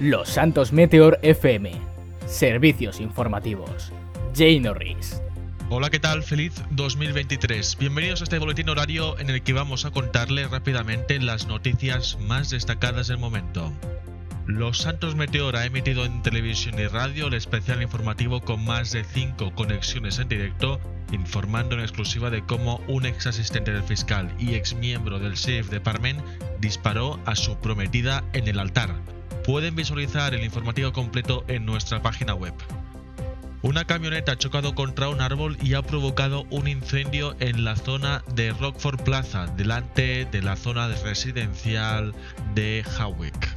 Los Santos Meteor FM. Servicios informativos. Jay Norris. Hola, ¿qué tal? Feliz 2023. Bienvenidos a este boletín horario en el que vamos a contarles rápidamente las noticias más destacadas del momento. Los Santos Meteor ha emitido en televisión y radio el especial informativo con más de 5 conexiones en directo, informando en exclusiva de cómo un ex asistente del fiscal y ex miembro del Sheriff Department disparó a su prometida en el altar. Pueden visualizar el informativo completo en nuestra página web. Una camioneta ha chocado contra un árbol y ha provocado un incendio en la zona de Rockford Plaza, delante de la zona residencial de Hawick.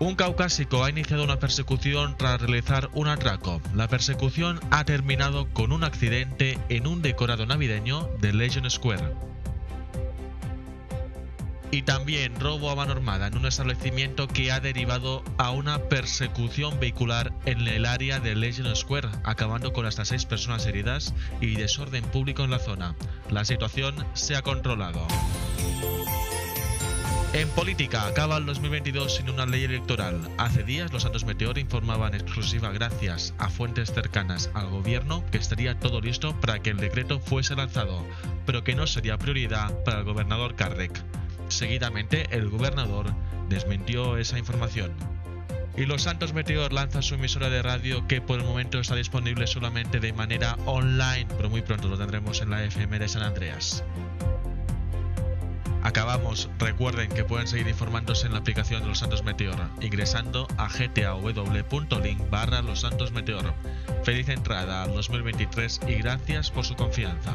Un caucásico ha iniciado una persecución tras realizar un atraco. La persecución ha terminado con un accidente en un decorado navideño de Legion Square. Y también robo a mano armada en un establecimiento que ha derivado a una persecución vehicular en el área de Legion Square, acabando con hasta seis personas heridas y desorden público en la zona. La situación se ha controlado. En política, acaba el 2022 sin una ley electoral. Hace días los Santos Meteor informaban exclusiva gracias a fuentes cercanas al gobierno que estaría todo listo para que el decreto fuese lanzado, pero que no sería prioridad para el gobernador Kardec. Seguidamente, el gobernador desmintió esa información. Y los Santos Meteor lanza su emisora de radio que por el momento está disponible solamente de manera online, pero muy pronto lo tendremos en la FM de San Andreas. Acabamos, recuerden que pueden seguir informándose en la aplicación de Los Santos Meteor, ingresando a gtaw.link barra Los Santos Meteor. Feliz entrada al 2023 y gracias por su confianza.